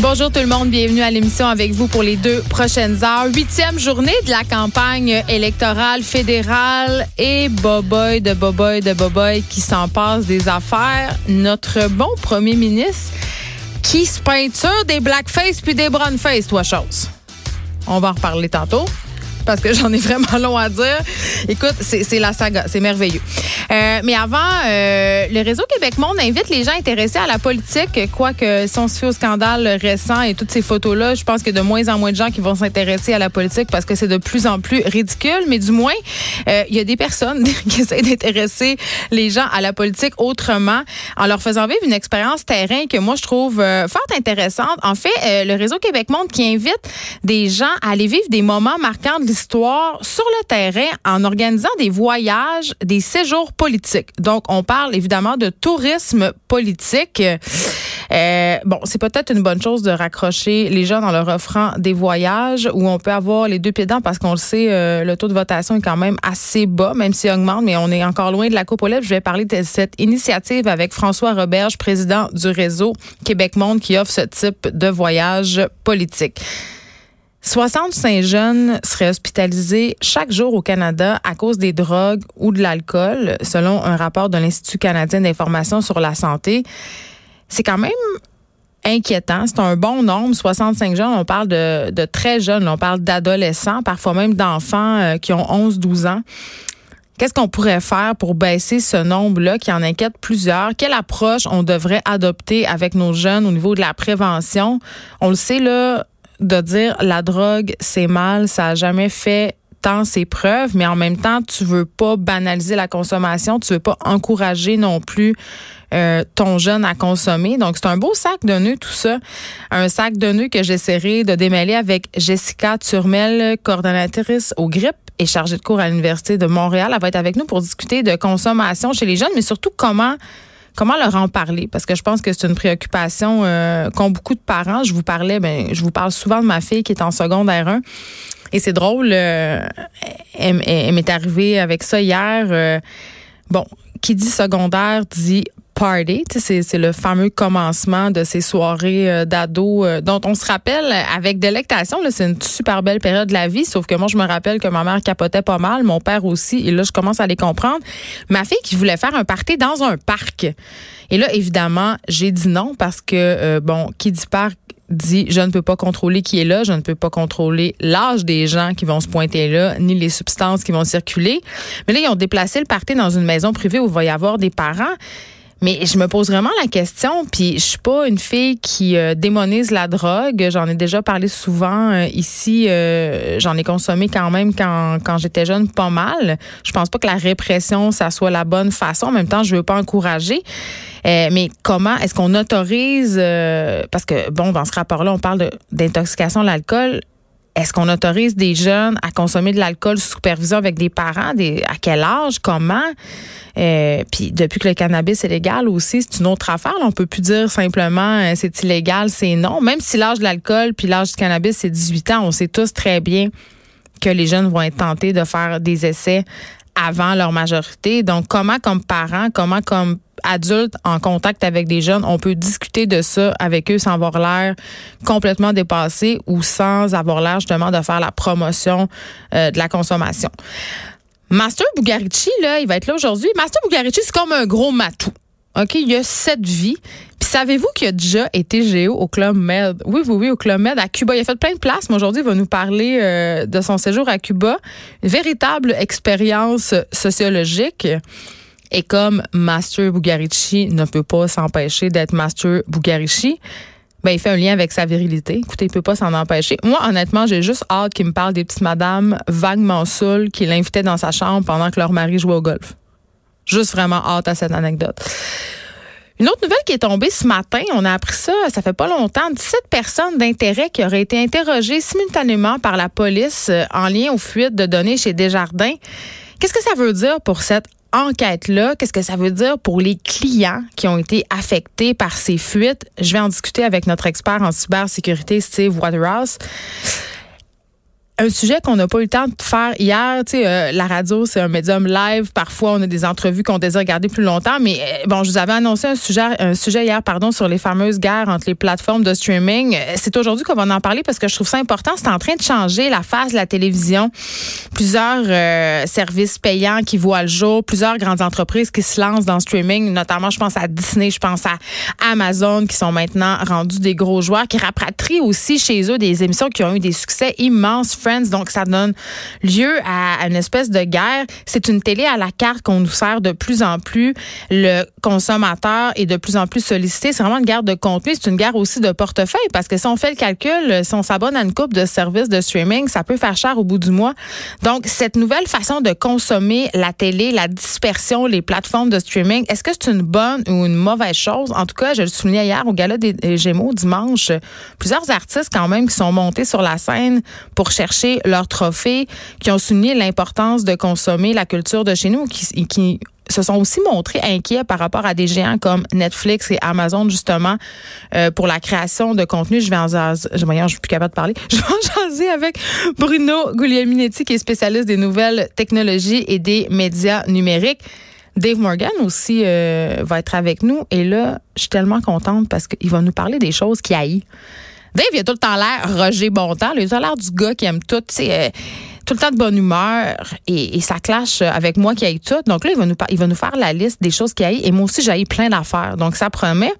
Bonjour tout le monde, bienvenue à l'émission avec vous pour les deux prochaines heures. Huitième journée de la campagne électorale fédérale et boboy de boboy de boboy qui s'en passe des affaires. Notre bon premier ministre qui se peinture des blackface puis des brownface, toi chose. On va en reparler tantôt parce que j'en ai vraiment long à dire. Écoute, c'est la saga, c'est merveilleux. Euh, mais avant, euh, le réseau Québec Monde invite les gens intéressés à la politique, quoique si on se fie au scandale récent et toutes ces photos-là, je pense qu'il y a de moins en moins de gens qui vont s'intéresser à la politique parce que c'est de plus en plus ridicule. Mais du moins, euh, il y a des personnes qui essaient d'intéresser les gens à la politique autrement en leur faisant vivre une expérience terrain que moi je trouve fort intéressante. En fait, le réseau Québec Monde qui invite des gens à aller vivre des moments marquants de sur le terrain en organisant des voyages, des séjours politiques. Donc, on parle évidemment de tourisme politique. Euh, bon, c'est peut-être une bonne chose de raccrocher les jeunes en leur offrant des voyages où on peut avoir les deux pieds dedans parce qu'on le sait, euh, le taux de votation est quand même assez bas, même s'il augmente, mais on est encore loin de la coupe aux. Je vais parler de cette initiative avec François Roberge, président du réseau Québec Monde qui offre ce type de voyage politique. 65 jeunes seraient hospitalisés chaque jour au Canada à cause des drogues ou de l'alcool, selon un rapport de l'Institut canadien d'information sur la santé. C'est quand même inquiétant. C'est un bon nombre, 65 jeunes. On parle de, très jeunes, on parle d'adolescents, parfois même d'enfants euh, qui ont 11-12 ans. Qu'est-ce qu'on pourrait faire pour baisser ce nombre-là qui en inquiète plusieurs? Quelle approche on devrait adopter avec nos jeunes au niveau de la prévention? On le sait, là, de dire la drogue, c'est mal, ça a jamais fait tant ses preuves, mais en même temps, tu veux pas banaliser la consommation, tu veux pas encourager non plus euh, ton jeune à consommer. Donc, c'est un beau sac de nœuds, tout ça. Un sac de nœuds que j'essaierai de démêler avec Jessica Turmel, coordonnatrice au GRIP et chargée de cours à l'Université de Montréal. Elle va être avec nous pour discuter de consommation chez les jeunes, mais surtout comment Comment leur en parler? Parce que je pense que c'est une préoccupation euh, qu'ont beaucoup de parents. Je vous parlais, ben, je vous parle souvent de ma fille qui est en secondaire 1. Et c'est drôle, euh, elle, m'est arrivée avec ça hier. Euh, bon, qui dit secondaire dit party. C'est le fameux commencement de ces soirées euh, d'ados euh, dont on se rappelle avec délectation. C'est une super belle période de la vie, sauf que moi, je me rappelle que ma mère capotait pas mal, mon père aussi, et là, je commence à les comprendre. Ma fille qui voulait faire un party dans un parc. Et là, évidemment, j'ai dit non parce que, euh, bon, qui dit parc dit je ne peux pas contrôler qui est là, je ne peux pas contrôler l'âge des gens qui vont se pointer là, ni les substances qui vont circuler. Mais là, ils ont déplacé le party dans une maison privée où il va y avoir des parents. Mais je me pose vraiment la question, puis je suis pas une fille qui euh, démonise la drogue. J'en ai déjà parlé souvent euh, ici. Euh, j'en ai consommé quand même quand, quand j'étais jeune, pas mal. Je pense pas que la répression, ça soit la bonne façon. En même temps, je veux pas encourager. mais comment est-ce qu'on autorise Parce que bon, dans ce rapport-là, on parle d'intoxication à l'alcool. Est-ce qu'on autorise des jeunes à consommer de l'alcool sous supervision avec des parents? À quel âge? Comment? Euh, puis depuis que le cannabis est légal aussi, c'est une autre affaire. On peut plus dire simplement euh, c'est illégal, c'est non. Même si l'âge de l'alcool puis l'âge du cannabis c'est 18 ans, on sait tous très bien que les jeunes vont être tentés de faire des essais avant leur majorité. Donc, comment comme parents, comment comme adultes en contact avec des jeunes, on peut discuter de ça avec eux sans avoir l'air complètement dépassé ou sans avoir l'air justement de faire la promotion euh, de la consommation? Master Bugarici, là, il va être là aujourd'hui. Master Bugarici, c'est comme un gros matou. OK, il y a sept vies. Puis savez-vous qu'il a déjà été géo au Club Med? Oui, oui, oui, au Club Med à Cuba. Il a fait plein de places, mais aujourd'hui, il va nous parler euh, de son séjour à Cuba. Véritable expérience sociologique. Et comme Master Bugarici ne peut pas s'empêcher d'être Master Bugarici, ben, il fait un lien avec sa virilité. Écoutez, il peut pas s'en empêcher. Moi, honnêtement, j'ai juste hâte qu'il me parle des petites madames vaguement saoules qui l'invitaient dans sa chambre pendant que leur mari jouait au golf. Juste vraiment hâte à cette anecdote. Une autre nouvelle qui est tombée ce matin, on a appris ça, ça fait pas longtemps, 17 personnes d'intérêt qui auraient été interrogées simultanément par la police euh, en lien aux fuites de données chez Desjardins. Qu'est-ce que ça veut dire pour cette enquête-là? Qu'est-ce que ça veut dire pour les clients qui ont été affectés par ces fuites? Je vais en discuter avec notre expert en cybersécurité, Steve Waterhouse un sujet qu'on n'a pas eu le temps de faire hier. Tu sais, euh, la radio, c'est un médium live. Parfois, on a des entrevues qu'on désire garder plus longtemps. Mais euh, bon, je vous avais annoncé un sujet, un sujet hier, pardon, sur les fameuses guerres entre les plateformes de streaming. Euh, c'est aujourd'hui qu'on va en parler parce que je trouve ça important. C'est en train de changer la face de la télévision. Plusieurs services payants qui voient le jour, plusieurs grandes entreprises qui se lancent dans le streaming, notamment, je pense à Disney, je pense à Amazon, qui sont maintenant rendus des gros joueurs, qui rapatrient aussi chez eux des émissions qui ont eu des succès immenses donc, ça donne lieu à une espèce de guerre. C'est une télé à la carte qu'on nous sert de plus en plus. Le consommateur est de plus en plus sollicité. C'est vraiment une guerre de contenu. C'est une guerre aussi de portefeuille parce que si on fait le calcul, si on s'abonne à une coupe de services de streaming, ça peut faire cher au bout du mois. Donc, cette nouvelle façon de consommer la télé, la dispersion, les plateformes de streaming, est-ce que c'est une bonne ou une mauvaise chose? En tout cas, je le soulignais hier au Gala des Gémeaux dimanche, plusieurs artistes quand même qui sont montés sur la scène pour chercher leur trophée, qui ont souligné l'importance de consommer la culture de chez nous, qui, se sont aussi montrés inquiets par rapport à des géants comme Netflix et Amazon, justement, euh, pour la création de contenu. Je vais en jaser, je, suis plus capable de parler. Je vais en avec Bruno Guglielminetti, qui est spécialiste des nouvelles technologies et des médias numériques. Dave Morgan aussi euh, va être avec nous. Et là, je suis tellement contente parce qu'il va nous parler des choses qui haït. Dave, il a tout le temps l'air Roger Bontemps. Il a l'air du gars qui aime tout. Euh, tout le temps de bonne humeur et, ça clash avec moi qui aille tout. Donc là, il va nous, il va nous faire la liste des choses qui aille et moi aussi, j'ai plein d'affaires. Donc ça promet.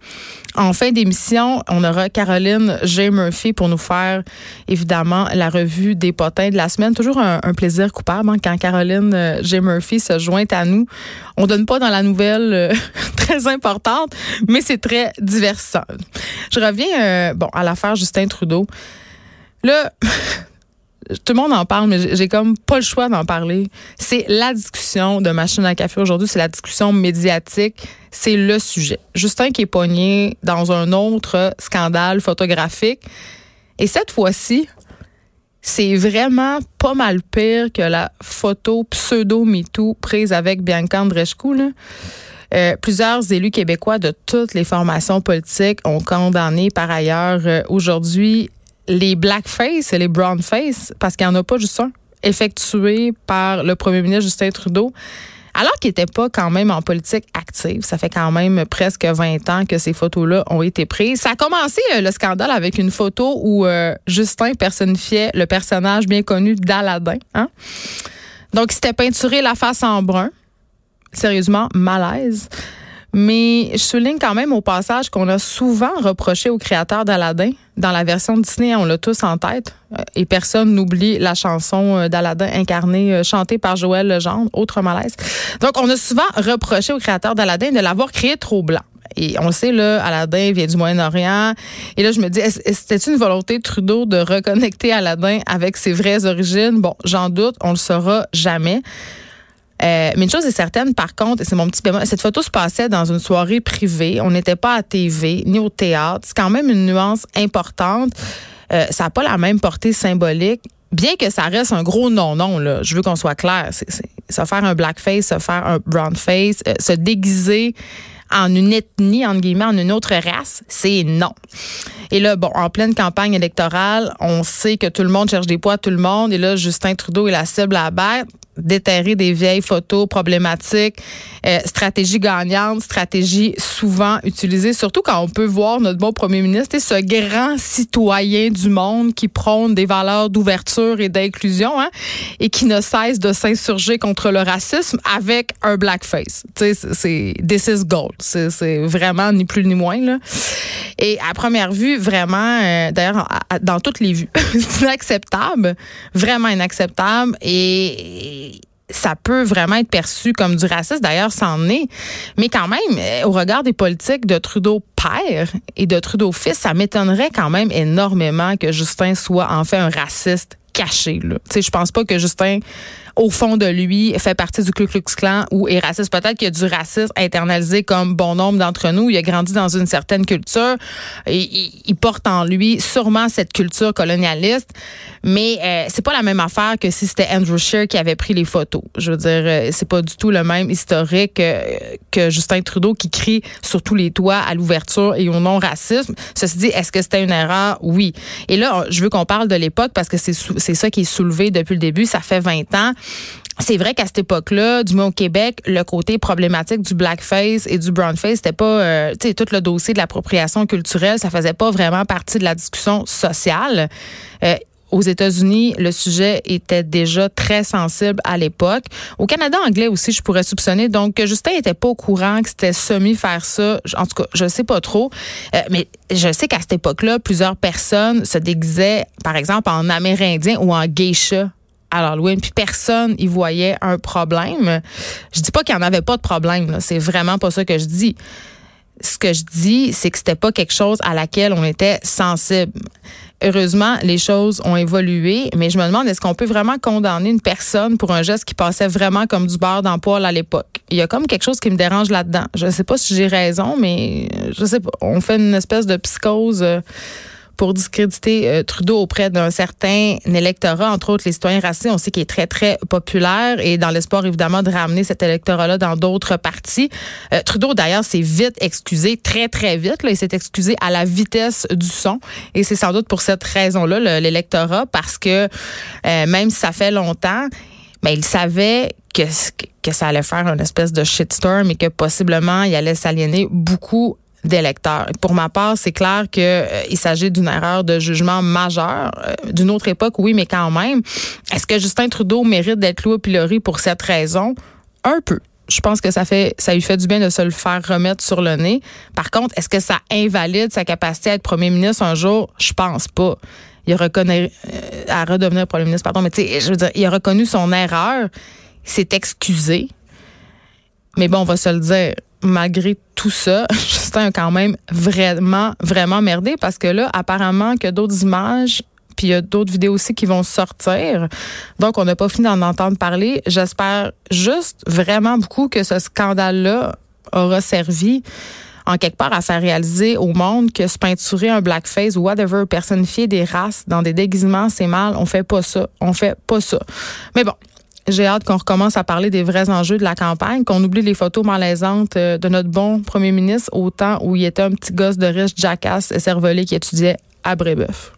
En fin d'émission, on aura Caroline J. Murphy pour nous faire évidemment la revue des potins de la semaine. Toujours un, plaisir coupable hein, quand Caroline euh, J. Murphy se joint à nous. On donne pas dans la nouvelle euh, très importante, mais c'est très divertissant. Je reviens euh, bon à l'affaire Justin Trudeau. Là, tout le monde en parle, mais j'ai comme pas le choix d'en parler. C'est la discussion de machine à café aujourd'hui, c'est la discussion médiatique, c'est le sujet. Justin qui est pogné dans un autre scandale photographique. Et cette fois-ci, c'est vraiment pas mal pire que la photo pseudo-MeToo prise avec Bianca Andreescu. Euh, plusieurs élus québécois de toutes les formations politiques ont condamné par ailleurs euh, aujourd'hui les blackface et les brownface, parce qu'il n'y en a pas juste un, effectué par le premier ministre Justin Trudeau, alors qu'il n'était pas quand même en politique active. Ça fait quand même presque 20 ans que ces photos-là ont été prises. Ça a commencé euh, le scandale avec une photo où euh, Justin personnifiait le personnage bien connu d'Aladin. Hein? Donc, il s'était peinturé la face en brun. Sérieusement, malaise. Mais je souligne quand même au passage qu'on a souvent reproché aux créateurs d'Aladin. Dans la version Disney, on l'a tous en tête. Et personne n'oublie la chanson euh, d'Aladin incarnée, euh, chantée par Joël Legendre, autre malaise. Donc, on a souvent reproché aux créateurs d'Aladin de l'avoir créé trop blanc. Et on sait, là, Aladdin vient du Moyen-Orient. Et là, je me dis, c'était une volonté de Trudeau de reconnecter Aladdin avec ses vraies origines? Bon, j'en doute, on le saura jamais. Euh, mais une chose est certaine, par contre, c'est mon petit bémol, cette photo se passait dans une soirée privée. On n'était pas à TV ni au théâtre. C'est quand même une nuance importante. Euh, ça n'a pas la même portée symbolique. Bien que ça reste un gros non-non, là, je veux qu'on soit clair. Se faire un blackface, se faire un brownface, euh, se déguiser en une ethnie, en guillemets, en une autre race, c'est non. Et là, bon, en pleine campagne électorale, on sait que tout le monde cherche des poids, tout le monde. Et là, Justin Trudeau est la cible à battre déterrer des vieilles photos problématiques, euh, stratégie gagnante, stratégie souvent utilisée, surtout quand on peut voir notre bon premier ministre, ce grand citoyen du monde qui prône des valeurs d'ouverture et d'inclusion hein, et qui ne cesse de s'insurger contre le racisme avec un blackface. C'est this is gold. C'est vraiment ni plus ni moins. Là. Et à première vue, vraiment, euh, d'ailleurs, dans toutes les vues, c'est inacceptable, vraiment inacceptable. Et ça peut vraiment être perçu comme du racisme. D'ailleurs, c'en est. Mais quand même, euh, au regard des politiques de Trudeau père et de Trudeau fils, ça m'étonnerait quand même énormément que Justin soit en fait un raciste caché. Là. Je pense pas que Justin au fond de lui, fait partie du Ku Klux Klan ou est raciste. Peut-être qu'il y a du racisme internalisé comme bon nombre d'entre nous. Il a grandi dans une certaine culture. Il, porte en lui sûrement cette culture colonialiste. Mais euh, c'est pas la même affaire que si c'était Andrew Scheer qui avait pris les photos. Je veux dire, euh, c'est pas du tout le même historique euh, que Justin Trudeau qui crie sur tous les toits à l'ouverture et au non-racisme. Ceci dit, est-ce que c'était une erreur? Oui. Et là, je veux qu'on parle de l'époque parce que c'est ça qui est soulevé depuis le début. Ça fait 20 ans. C'est vrai qu'à cette époque-là, du moins au Québec, le côté problématique du blackface et du brownface, c'était pas, euh, tu sais, tout le dossier de l'appropriation culturelle, ça faisait pas vraiment partie de la discussion sociale. Euh, aux États-Unis, le sujet était déjà très sensible à l'époque. Au Canada anglais aussi, je pourrais soupçonner. Donc, Justin était pas au courant que c'était semi faire ça. En tout cas, je sais pas trop. Euh, mais je sais qu'à cette époque-là, plusieurs personnes se déguisaient, par exemple, en Amérindien ou en geisha à l'Halloween, puis personne y voyait un problème. Je dis pas qu'il n'y en avait pas de problème, c'est vraiment pas ça que je dis. Ce que je dis, c'est que c'était pas quelque chose à laquelle on était sensible. Heureusement, les choses ont évolué, mais je me demande est-ce qu'on peut vraiment condamner une personne pour un geste qui passait vraiment comme du beurre dans poil à l'époque? Il y a comme quelque chose qui me dérange là-dedans. Je ne sais pas si j'ai raison, mais je sais pas. On fait une espèce de psychose. Euh, pour discréditer euh, Trudeau auprès d'un certain électorat, entre autres les citoyens racistes. On sait qu'il est très, très populaire et dans l'espoir, évidemment, de ramener cet électorat-là dans d'autres partis. Euh, Trudeau, d'ailleurs, s'est vite excusé, très, très vite. Là, il s'est excusé à la vitesse du son. Et c'est sans doute pour cette raison-là, l'électorat, parce que euh, même si ça fait longtemps, mais il savait que, que ça allait faire une espèce de shitstorm et que possiblement il allait s'aliéner beaucoup d'électeurs. Pour ma part, c'est clair qu'il euh, s'agit d'une erreur de jugement majeure euh, d'une autre époque, oui, mais quand même. Est-ce que Justin Trudeau mérite d'être loué au pilori pour cette raison? Un peu. Je pense que ça fait, ça lui fait du bien de se le faire remettre sur le nez. Par contre, est-ce que ça invalide sa capacité à être premier ministre un jour? Je pense pas. Il reconnaît, euh, à redevenir premier ministre, pardon, mais tu sais, je veux dire, il a reconnu son erreur, il s'est excusé. Mais bon, on va se le dire, malgré tout ça, Justin a quand même vraiment, vraiment merdé parce que là, apparemment, que d'autres images puis il y a d'autres vidéos aussi qui vont sortir. Donc, on n'a pas fini d'en entendre parler. J'espère juste vraiment beaucoup que ce scandale-là aura servi en quelque part à faire réaliser au monde que se peinturer un blackface ou whatever, personnifier des races dans des déguisements, c'est mal. On fait pas ça. On fait pas ça. Mais bon, j'ai hâte qu'on recommence à parler des vrais enjeux de la campagne, qu'on oublie les photos malaisantes euh, de notre bon premier ministre au temps où il était un petit gosse de riche jackass et cervelé qui étudiait à Brébeuf.